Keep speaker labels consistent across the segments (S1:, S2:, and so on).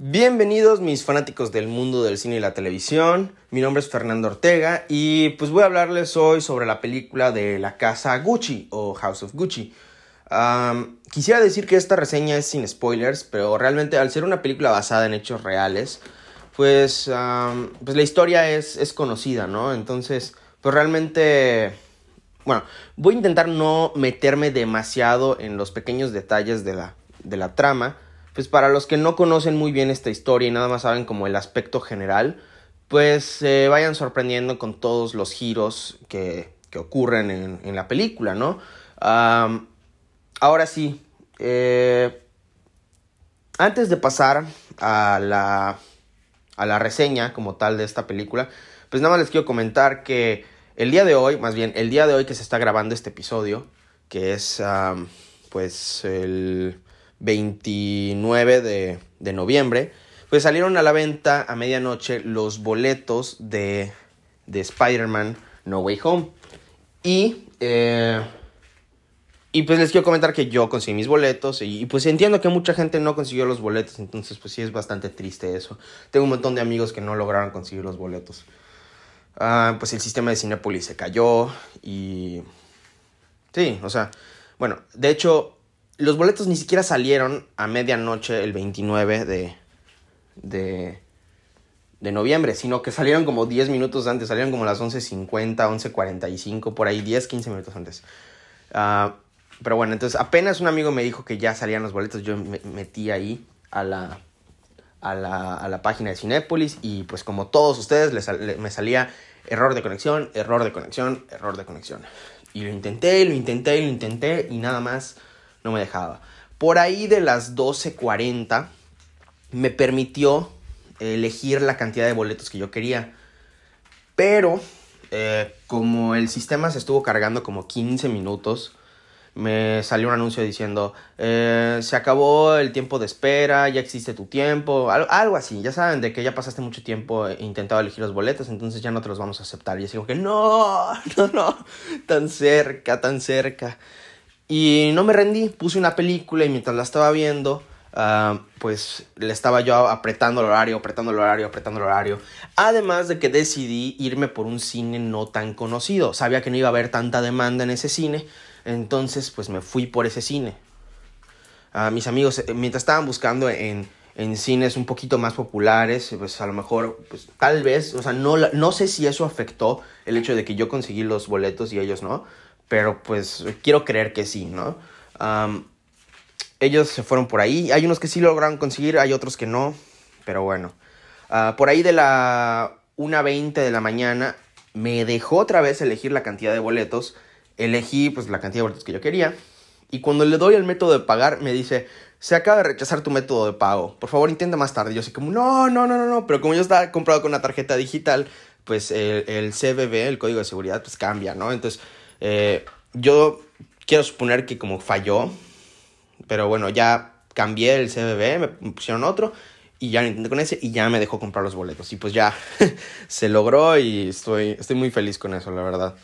S1: Bienvenidos mis fanáticos del mundo del cine y la televisión. Mi nombre es Fernando Ortega y pues voy a hablarles hoy sobre la película de la casa Gucci o House of Gucci. quisiera decir que esta reseña es sin spoilers, pero realmente al ser una película basada en hechos reales, pues, pues la historia es, es conocida, ¿no? Entonces, pues realmente bueno, voy a intentar no meterme demasiado en los pequeños detalles de la, de la trama, pues para los que no conocen muy bien esta historia y nada más saben como el aspecto general, pues se vayan sorprendiendo con todos los giros que, que ocurren en, la película, ¿no? ahora sí, eh, antes de pasar a la, a la reseña como tal de esta película, pues nada más les quiero comentar que el día de hoy, más bien el día de hoy que se está grabando este episodio, que es pues el 29 de, de noviembre, pues salieron a la venta a medianoche los boletos de, de Spider-Man No Way Home. Y, eh, y pues les quiero comentar que yo conseguí mis boletos y, pues entiendo que mucha gente no consiguió los boletos, entonces pues sí es bastante triste eso. Tengo un montón de amigos que no lograron conseguir los boletos. Ah, pues el sistema de Cinepolis se cayó y... Sí, o sea, bueno, de hecho los boletos ni siquiera salieron a medianoche el 29 de, de, de noviembre, sino que salieron como 10 minutos antes, salieron como las 11.50, 11.45, por ahí 10, 15 minutos antes. Uh, pero bueno, entonces apenas un amigo me dijo que ya salían los boletos, yo me metí ahí a la, a la, a la página de Cinépolis y pues como todos ustedes me salía error de conexión, error de conexión, error de conexión. Y lo intenté, lo intenté, lo intenté y nada más no me dejaba. Por ahí de las 12.40 me permitió elegir la cantidad de boletos que yo quería. Pero eh, como el sistema se estuvo cargando como 15 minutos, me salió un anuncio diciendo, eh, se acabó el tiempo de espera, ya existe tu tiempo, algo, así, ya saben, de que ya pasaste mucho tiempo intentando elegir los boletos, entonces ya no te los vamos a aceptar. Y yo digo que no, no, no, tan cerca, tan cerca. Y no me rendí, puse una película y mientras la estaba viendo, ah, pues le estaba yo apretando el horario, apretando el horario, apretando el horario. Además de que decidí irme por un cine no tan conocido. Sabía que no iba a haber tanta demanda en ese cine, entonces pues me fui por ese cine. Uh, mis amigos, eh, mientras estaban buscando en, en cines un poquito más populares, pues a lo mejor, pues tal vez, o sea, no, no sé si eso afectó el hecho de que yo conseguí los boletos y ellos no pero pues quiero creer que sí, ¿no? ellos se fueron por ahí, hay unos que sí lograron conseguir, hay otros que no, pero bueno. Ah, por ahí de la 1.20 de la mañana me dejó otra vez elegir la cantidad de boletos, elegí pues la cantidad de boletos que yo quería, y cuando le doy el método de pagar me dice, se acaba de rechazar tu método de pago, por favor intenta más tarde. Yo así como, no, no, no, no, no, pero como yo estaba comprado con una tarjeta digital, pues el, el CBB, el código de seguridad, pues cambia, ¿no? Entonces eh, yo quiero suponer que como falló, pero bueno, ya cambié el CBB, me pusieron otro y ya lo intenté con ese y ya me dejó comprar los boletos. Y pues ya se logró y estoy, estoy muy feliz con eso, la verdad.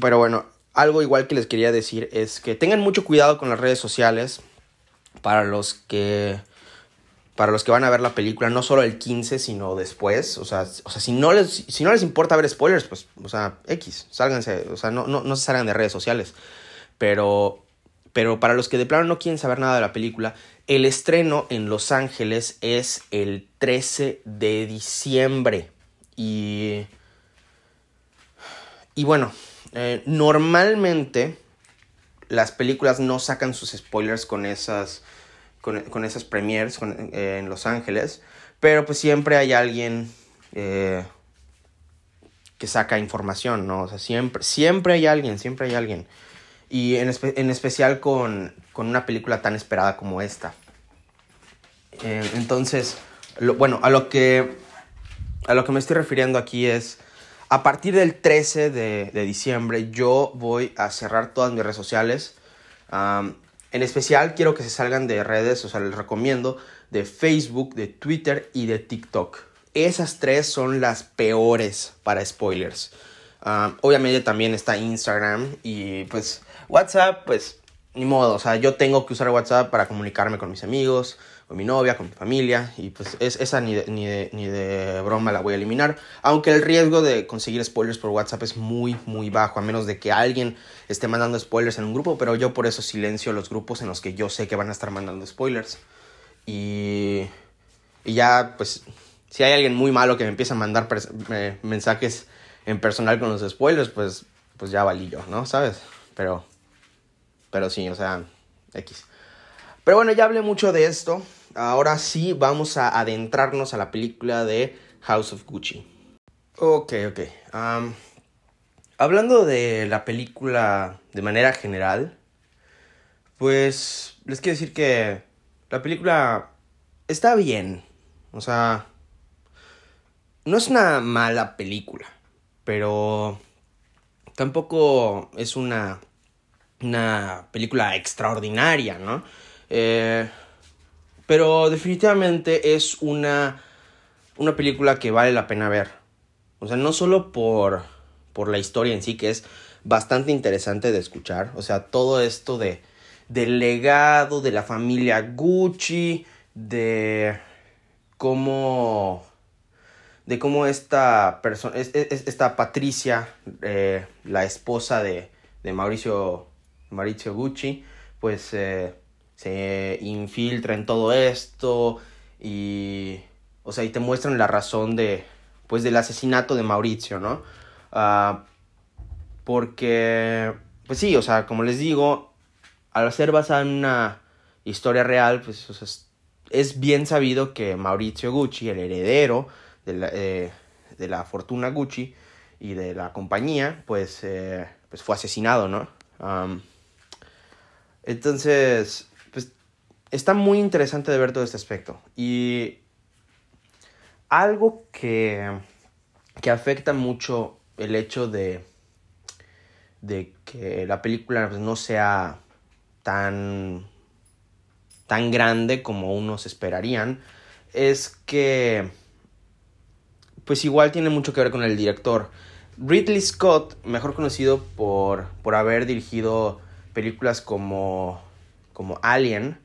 S1: pero bueno, algo igual que les quería decir es que tengan mucho cuidado con las redes sociales para los que para los que van a ver la película, no solo el 15, sino después. O sea, o sea si, no les, si no les importa ver spoilers, pues, o sea, X, sálganse, o sea, no, no, no se salgan de redes sociales. Pero, pero para los que de plano no quieren saber nada de la película, el estreno en Los Ángeles es el 13 de diciembre. Y. Y bueno, eh, normalmente las películas no sacan sus spoilers con esas con, esas premiers eh, en Los Ángeles, pero pues siempre hay alguien eh, que saca información, ¿no? O sea, siempre, siempre hay alguien, siempre hay alguien. Y en, especial con, una película tan esperada como esta. Eh, entonces, bueno, a lo que a lo que me estoy refiriendo aquí es, a partir del 13 de, diciembre yo voy a cerrar todas mis redes sociales. En especial quiero que se salgan de redes, o sea, les recomiendo de Facebook, de Twitter y de TikTok. Esas tres son las peores para spoilers. Ah, obviamente también está Instagram y pues WhatsApp, pues ni modo, o sea, yo tengo que usar WhatsApp para comunicarme con mis amigos, con mi novia, con mi familia, y pues es, esa ni de, ni, de, ni de broma la voy a eliminar, aunque el riesgo de conseguir spoilers por WhatsApp es muy, muy bajo, a menos de que alguien esté mandando spoilers en un grupo, pero yo por eso silencio los grupos en los que yo sé que van a estar mandando spoilers. Y, y ya, pues, si hay alguien muy malo que me empieza a mandar mensajes en personal con los spoilers, pues, pues ya valí yo, ¿no? ¿Sabes? Pero, pero sí, o sea, X. Pero bueno, ya hablé mucho de esto. Ahora sí vamos a adentrarnos a la película de House of Gucci. Ok, ok. hablando de la película de manera general, pues les quiero decir que la película está bien. O sea, no es una mala película, pero tampoco es una, una película extraordinaria, ¿no? Eh, pero definitivamente es una, una película que vale la pena ver. O sea, no solo por, por la historia en sí, que es bastante interesante de escuchar. O sea, todo esto de, del legado de la familia Gucci, de cómo de cómo esta persona esta Patricia eh, la esposa de, de Mauricio Mauricio Gucci pues eh, se infiltra en todo esto y, o sea, y te muestran la razón de, pues, del asesinato de Mauricio, ¿no? Ah, porque, pues sí, o sea, como les digo, al ser basada en una historia real, pues, es, bien sabido que Mauricio Gucci, el heredero de la, eh, de la fortuna Gucci y de la compañía, pues, eh, pues fue asesinado, ¿no? entonces, está muy interesante de ver todo este aspecto. Y algo que, que afecta mucho el hecho de, de que la película pues, no sea tan, tan grande como unos esperarían es que pues igual tiene mucho que ver con el director. Ridley Scott, mejor conocido por, por haber dirigido películas como, como Alien,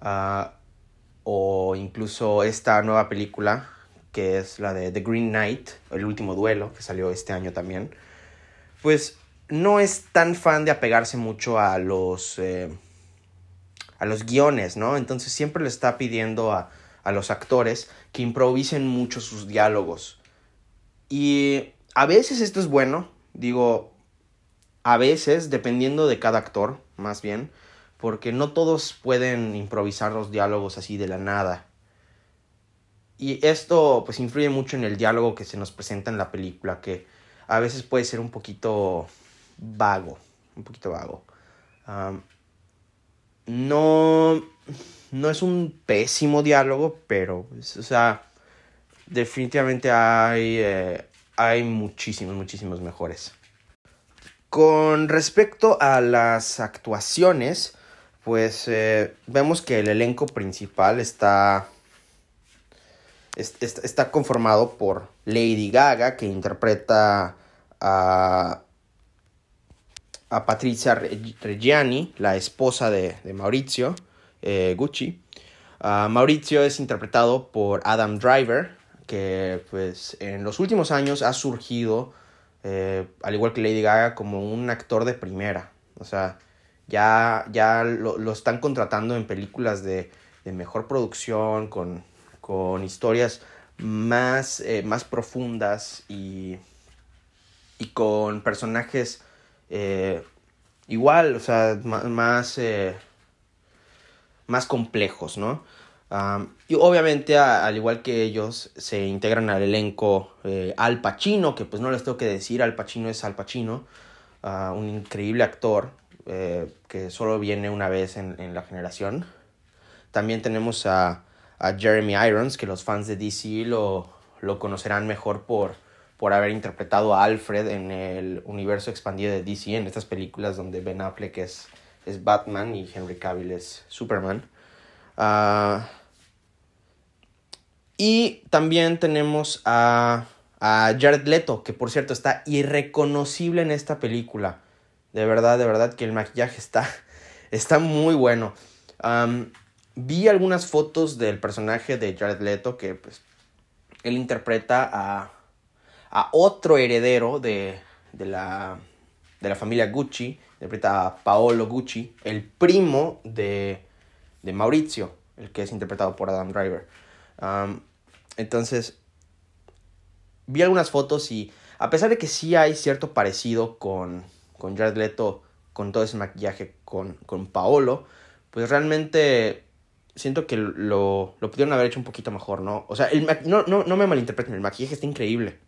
S1: Ah, o incluso esta nueva película que es la de The Green Knight, el último duelo, que salió este año también, pues no es tan fan de apegarse mucho a los, eh, a los guiones, ¿no? Entonces siempre le está pidiendo a, a los actores que improvisen mucho sus diálogos. Y a veces esto es bueno, digo, a veces, dependiendo de cada actor, más bien, porque no todos pueden improvisar los diálogos así de la nada. Y esto pues influye mucho en el diálogo que se nos presenta en la película, que a veces puede ser un poquito vago, un poquito vago. no, no es un pésimo diálogo, pero, pues, o sea, definitivamente hay, eh, hay muchísimos, muchísimos mejores. Con respecto a las actuaciones, pues eh, vemos que el elenco principal está, está conformado por Lady Gaga, que interpreta a, a Patricia Reggiani, la esposa de, Maurizio eh, Gucci. Maurizio es interpretado por Adam Driver, que pues en los últimos años ha surgido, eh, al igual que Lady Gaga, como un actor de primera. O sea, ya, ya lo, están contratando en películas de, mejor producción, con, historias más, eh, más profundas y, y con personajes eh, igual, o sea, más, eh, más complejos, ¿no? y obviamente, al igual que ellos, se integran al elenco Al Pacino, que pues no les tengo que decir, Al Pacino es Al Pacino, ah, un increíble actor, eh, que solo viene una vez en, la generación. También tenemos a, Jeremy Irons, que los fans de DC lo, lo conocerán mejor por, por haber interpretado a Alfred en el universo expandido de DC, en estas películas donde Ben Affleck es, es Batman y Henry Cavill es Superman. Ah, y también tenemos a, a Jared Leto, que por cierto está irreconocible en esta película. De verdad, de verdad que el maquillaje está, está muy bueno. vi algunas fotos del personaje de Jared Leto que pues él interpreta a, a otro heredero de, de, la, de la familia Gucci, interpreta a Paolo Gucci, el primo de, de Maurizio, el que es interpretado por Adam Driver. entonces, vi algunas fotos y a pesar de que sí hay cierto parecido con, con Jared Leto, con todo ese maquillaje con, con Paolo, pues realmente siento que lo, lo pudieron haber hecho un poquito mejor, ¿no? O sea, el no, no, no me malinterpreten, el maquillaje está increíble.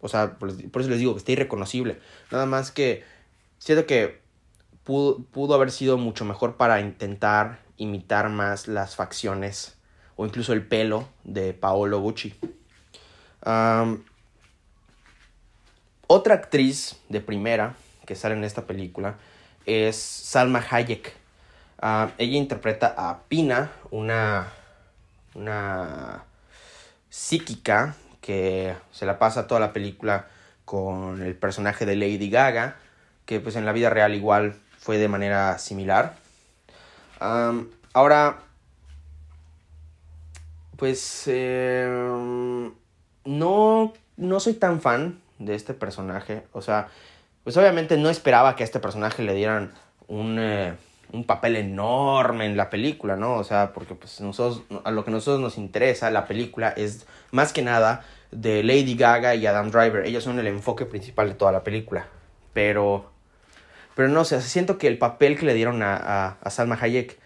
S1: O sea, por, eso les digo que está irreconocible. Nada más que siento que pudo, pudo haber sido mucho mejor para intentar imitar más las facciones o incluso el pelo de Paolo Gucci. otra actriz de primera que sale en esta película es Salma Hayek. ella interpreta a Pina, una, una psíquica que se la pasa toda la película con el personaje de Lady Gaga, que pues en la vida real igual fue de manera similar. ahora, pues em, no, no soy tan fan de este personaje. O sea, pues obviamente no esperaba que a este personaje le dieran un, eh, un papel enorme en la película, ¿no? O sea, porque pues nosotros, a lo que a nosotros nos interesa la película es más que nada de Lady Gaga y Adam Driver. Ellos son el enfoque principal de toda la película. Pero, pero no sé, siento que el papel que le dieron a, a, Salma Hayek,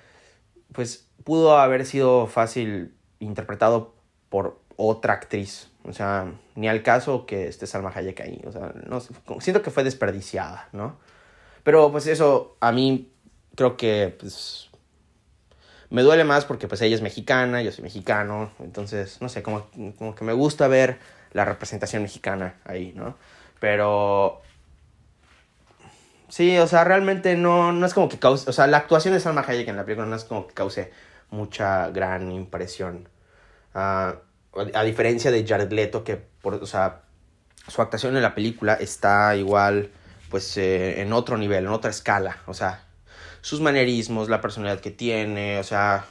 S1: pues pudo haber sido fácil interpretado por otra actriz. O sea, ni al caso que esté Salma Hayek ahí. O sea, no siento que fue desperdiciada, ¿no? Pero pues eso a mí creo que pues me duele más porque pues ella es mexicana, yo soy mexicano, entonces, no sé, como, como que me gusta ver la representación mexicana ahí, ¿no? Pero... Sí, o sea, realmente no, no es como que cause, o sea, la actuación de Salma Hayek en la película no es como que cause mucha gran impresión. Ah, a diferencia de Jared Leto, que, por, o sea, su actuación en la película está igual, pues, eh, en otro nivel, en otra escala, o sea, sus manerismos, la personalidad que tiene, o sea,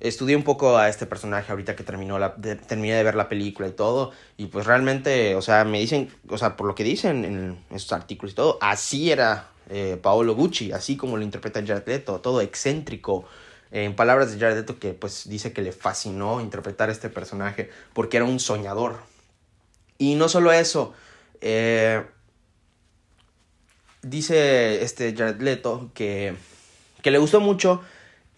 S1: estudié un poco a este personaje ahorita que terminó la, terminé de ver la película y todo, y pues realmente, o sea, me dicen, o sea, por lo que dicen en estos artículos y todo, así era eh, Paolo Gucci, así como lo interpreta Jared Leto, todo excéntrico, en palabras de Jared Leto que pues dice que le fascinó interpretar este personaje porque era un soñador. Y no solo eso, eh, dice este Jared Leto que, que le gustó mucho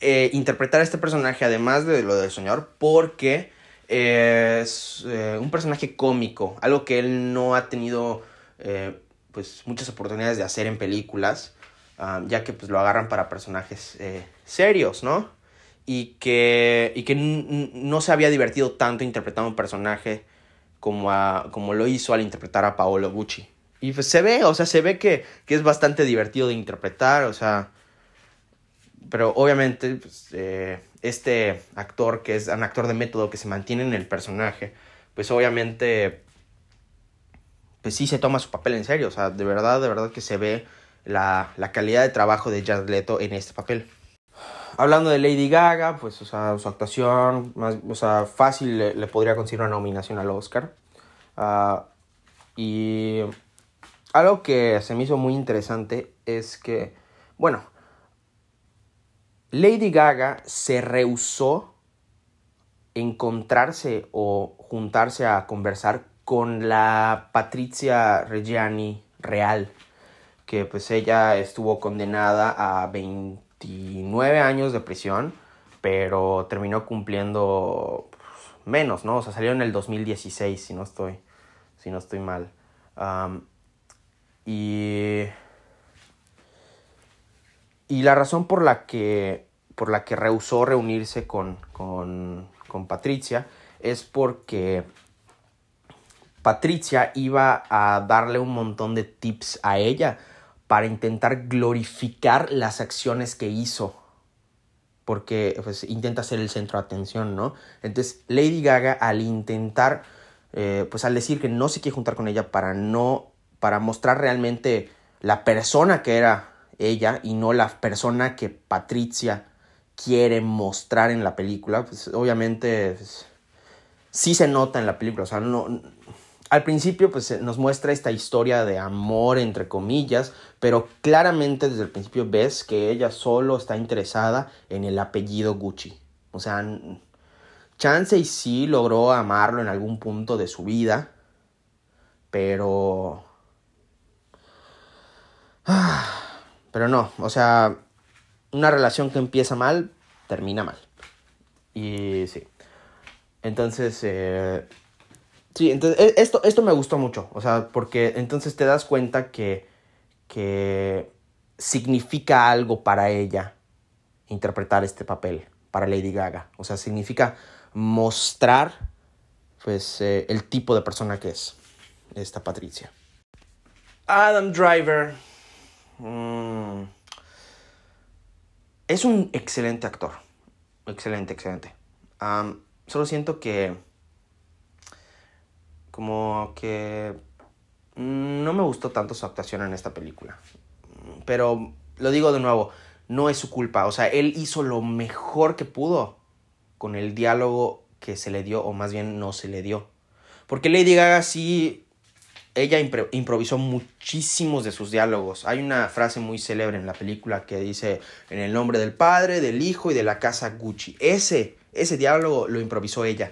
S1: eh, interpretar a este personaje, además de lo del soñador, porque es eh, un personaje cómico, algo que él no ha tenido eh, pues muchas oportunidades de hacer en películas, ya que pues lo agarran para personajes serios, ¿no? Y que, y que no se había divertido tanto interpretando un personaje como, como lo hizo al interpretar a Paolo Gucci. Y pues se ve, o sea, se ve que, es bastante divertido de interpretar, o sea. Pero obviamente, pues, eh, este actor, que es un actor de método que se mantiene en el personaje, pues obviamente, pues sí se toma su papel en serio, o sea, de verdad, de verdad que se ve la, calidad de trabajo de Jared Leto en este papel. Hablando de Lady Gaga, pues, su actuación, más, o sea, fácil le, podría conseguir una nominación al Oscar. Ah, y algo que se me hizo muy interesante es que, bueno, Lady Gaga se rehusó encontrarse o juntarse a conversar con la Patricia Reggiani real, que pues ella estuvo condenada a 29 años de prisión, pero terminó cumpliendo menos, ¿no? O sea, salió en el 2016, si no estoy, si no estoy mal. Y, y la razón por la que, por la que rehusó reunirse con, con, con Patricia es porque Patricia iba a darle un montón de tips a ella para intentar glorificar las acciones que hizo. Porque pues, intenta ser el centro de atención, ¿no? Entonces, Lady Gaga, al intentar, eh, pues al decir que no se quiere juntar con ella para no para mostrar realmente la persona que era ella y no la persona que Patricia quiere mostrar en la película, pues obviamente pues, sí se nota en la película, o sea, no, al principio pues nos muestra esta historia de amor entre comillas, pero claramente desde el principio ves que ella solo está interesada en el apellido Gucci. O sea, Chance y sí logró amarlo en algún punto de su vida, pero... Pero no, o sea, una relación que empieza mal, termina mal. Y sí. Entonces, eh, sí, entonces, e, esto, esto me gustó mucho, o sea, porque entonces te das cuenta que, que significa algo para ella interpretar este papel, para Lady Gaga. O sea, significa mostrar, pues, eh, el tipo de persona que es esta Patricia. Adam Driver. Mm, es un excelente actor. Excelente, excelente. solo siento que... Como que... No me gustó tanto su actuación en esta película. Pero lo digo de nuevo, no es su culpa. O sea, él hizo lo mejor que pudo con el diálogo que se le dio, o más bien no se le dio. Porque Lady Gaga sí ella improvisó muchísimos de sus diálogos. Hay una frase muy célebre en la película que dice en el nombre del padre, del hijo y de la casa Gucci. Ese, ese diálogo lo improvisó ella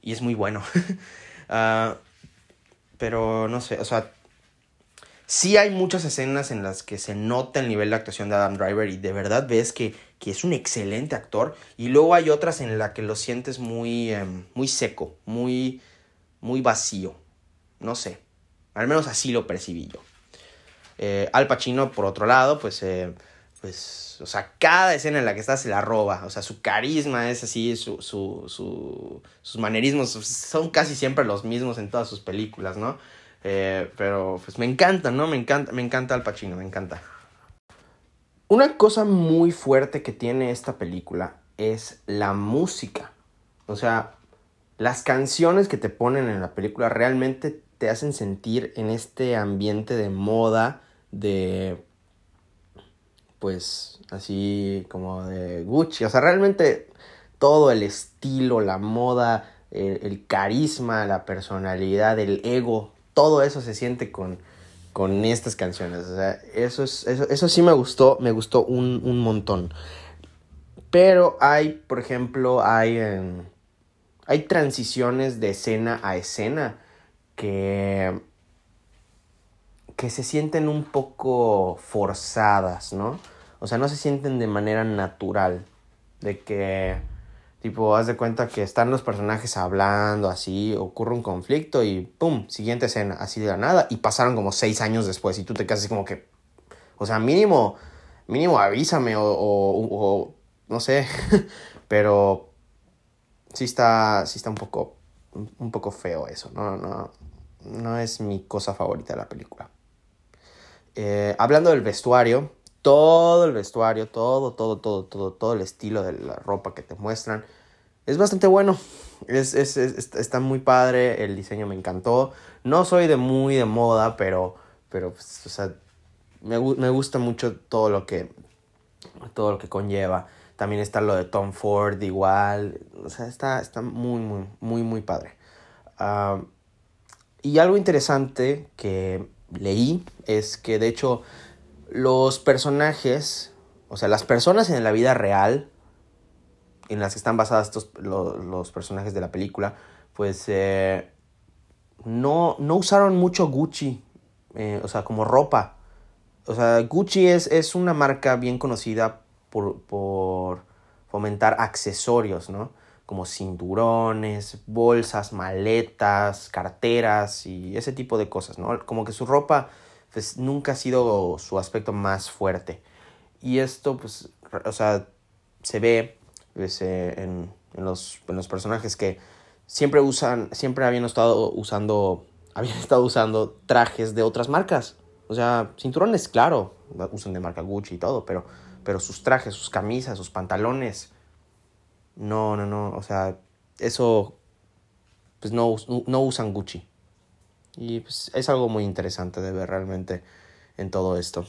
S1: y es muy bueno. Ah, pero no sé, o sea, sí hay muchas escenas en las que se nota el nivel de actuación de Adam Driver y de verdad ves que, que es un excelente actor. Y luego hay otras en las que lo sientes muy, em, muy seco, muy, muy vacío. No sé. Al menos así lo percibí yo. Eh, Al Pacino, por otro lado, pues, eh, pues, o sea, cada escena en la que está se la roba. O sea, su carisma es así, su, su, su, sus manerismos son casi siempre los mismos en todas sus películas, ¿no? Eh, pero, pues me encanta, ¿no? Me encanta, me encanta Al Pacino, me encanta. Una cosa muy fuerte que tiene esta película es la música. O sea, las canciones que te ponen en la película realmente te hacen sentir en este ambiente de moda, de pues así como de Gucci, o sea, realmente todo el estilo, la moda, el, carisma, la personalidad, el ego, todo eso se siente con, con estas canciones. O sea, eso, es, eso, sí me gustó, me gustó un, un montón. Pero hay, por ejemplo, hay, em, hay transiciones de escena a escena que, que se sienten un poco forzadas, ¿no? O sea, no se sienten de manera natural. De que, tipo, haz de cuenta que están los personajes hablando así, ocurre un conflicto y ¡pum! Siguiente escena, así de la nada. Y pasaron como seis años después y tú te quedas así como que, o sea, mínimo, mínimo avísame o, o, no sé, pero sí está, sí está un poco, un poco feo eso, no, no, no es mi cosa favorita de la película. Eh, hablando del vestuario, todo el vestuario, todo, todo, todo, todo, todo el estilo de la ropa que te muestran es bastante bueno. Es, está muy padre, el diseño me encantó. No soy de muy de moda, pero, pero pues, o sea, me, me, gusta mucho todo lo que, todo lo que conlleva. También está lo de Tom Ford igual. O sea, está, está muy, muy, muy, muy padre. Ah, y algo interesante que leí es que de hecho los personajes, o sea, las personas en la vida real, en las que están basadas los personajes de la película, pues eh, no, no usaron mucho Gucci, eh, o sea, como ropa. O sea, Gucci es, es una marca bien conocida por, por fomentar accesorios, ¿no? Como cinturones, bolsas, maletas, carteras y ese tipo de cosas, ¿no? Como que su ropa pues nunca ha sido su aspecto más fuerte. Y esto pues, o sea, se ve pues, eh, en, los, en los personajes que siempre usan, siempre habían estado usando, habían estado usando trajes de otras marcas. O sea, cinturones, claro, usan de marca Gucci y todo, pero, pero sus trajes, sus camisas, sus pantalones, no, no, no. O sea, eso. Pues no, no usan Gucci. Y pues es algo muy interesante de ver realmente en todo esto.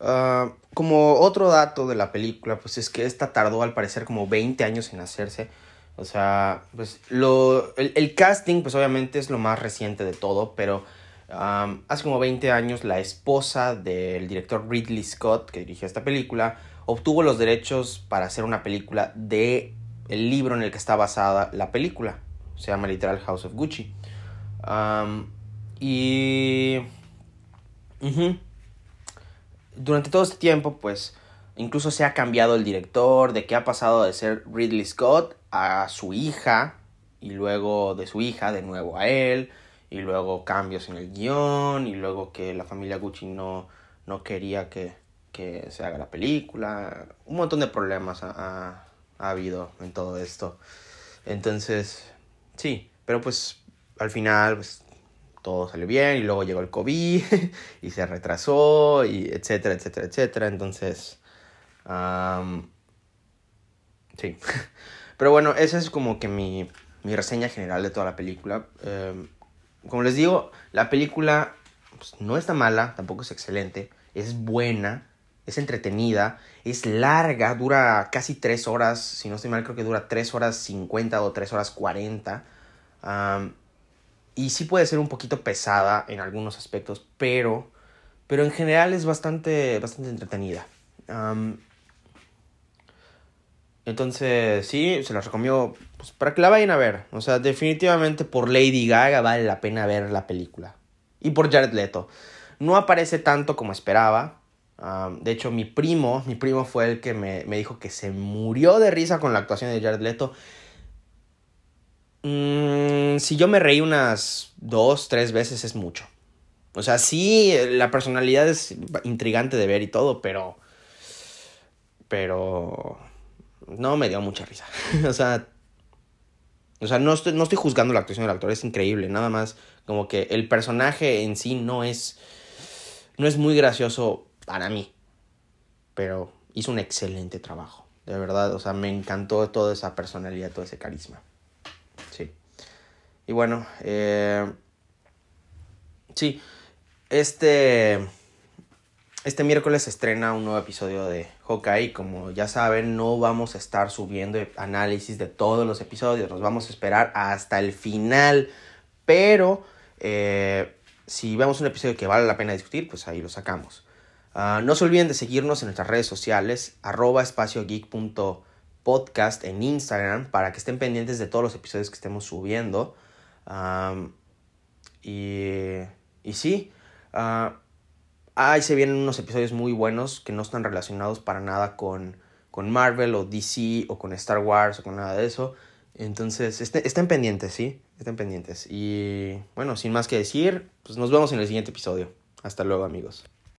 S1: Ah, como otro dato de la película, pues es que esta tardó al parecer como 20 años en hacerse. O sea, pues lo, el, casting, pues obviamente es lo más reciente de todo, pero hace como 20 años la esposa del director Ridley Scott, que dirigió esta película, obtuvo los derechos para hacer una película de el libro en el que está basada la película. Se llama literal House of Gucci. y... Durante todo este tiempo, pues, incluso se ha cambiado el director, de que ha pasado de ser Ridley Scott a su hija, y luego de su hija de nuevo a él, y luego cambios en el guion, y luego que la familia Gucci no, no quería que, que se haga la película. Un montón de problemas ha, ha habido en todo esto. Entonces, sí, pero pues al final pues, todo salió bien y luego llegó el COVID y se retrasó y etcétera, etcétera, etcétera. Entonces, sí. Pero bueno, esa es como que mi, mi reseña general de toda la película. Em, como les digo, la película pues, no está mala, tampoco es excelente, es buena, es entretenida, es larga, dura casi 3 horas, si no estoy mal creo que dura 3 horas 50 o 3 horas 40. y sí puede ser un poquito pesada en algunos aspectos, pero, pero en general es bastante, bastante entretenida. entonces, sí, se las recomiendo pues, para que la vayan a ver. O sea, definitivamente por Lady Gaga vale la pena ver la película. Y por Jared Leto. No aparece tanto como esperaba de hecho, mi primo, mi primo fue el que me, dijo que se murió de risa con la actuación de Jared Leto. Mm, si yo me reí unas dos, tres veces es mucho. O sea, sí, la personalidad es intrigante de ver y todo, pero... Pero... No me dio mucha risa. o sea... O sea, no estoy, no estoy juzgando la actuación del actor, es increíble. Nada más como que el personaje en sí no es... No es muy gracioso para mí. Pero hizo un excelente trabajo. De verdad, o sea, me encantó toda esa personalidad, todo ese carisma. Sí. Y bueno, eh, sí, este, este miércoles se estrena un nuevo episodio de Hawkeye. Como ya saben, no vamos a estar subiendo análisis de todos los episodios. Nos vamos a esperar hasta el final. Pero eh, si vemos un episodio que vale la pena discutir, pues ahí lo sacamos. Ah, no se olviden de seguirnos en nuestras redes sociales, arroba espaciogeek.podcast en Instagram, para que estén pendientes de todos los episodios que estemos subiendo. y, y sí, uh, ahí se vienen unos episodios muy buenos que no están relacionados para nada con, con Marvel o DC o con Star Wars o con nada de eso. Entonces, este, estén pendientes, ¿sí? Estén pendientes. Y bueno, sin más que decir, pues nos vemos en el siguiente episodio. Hasta luego, amigos.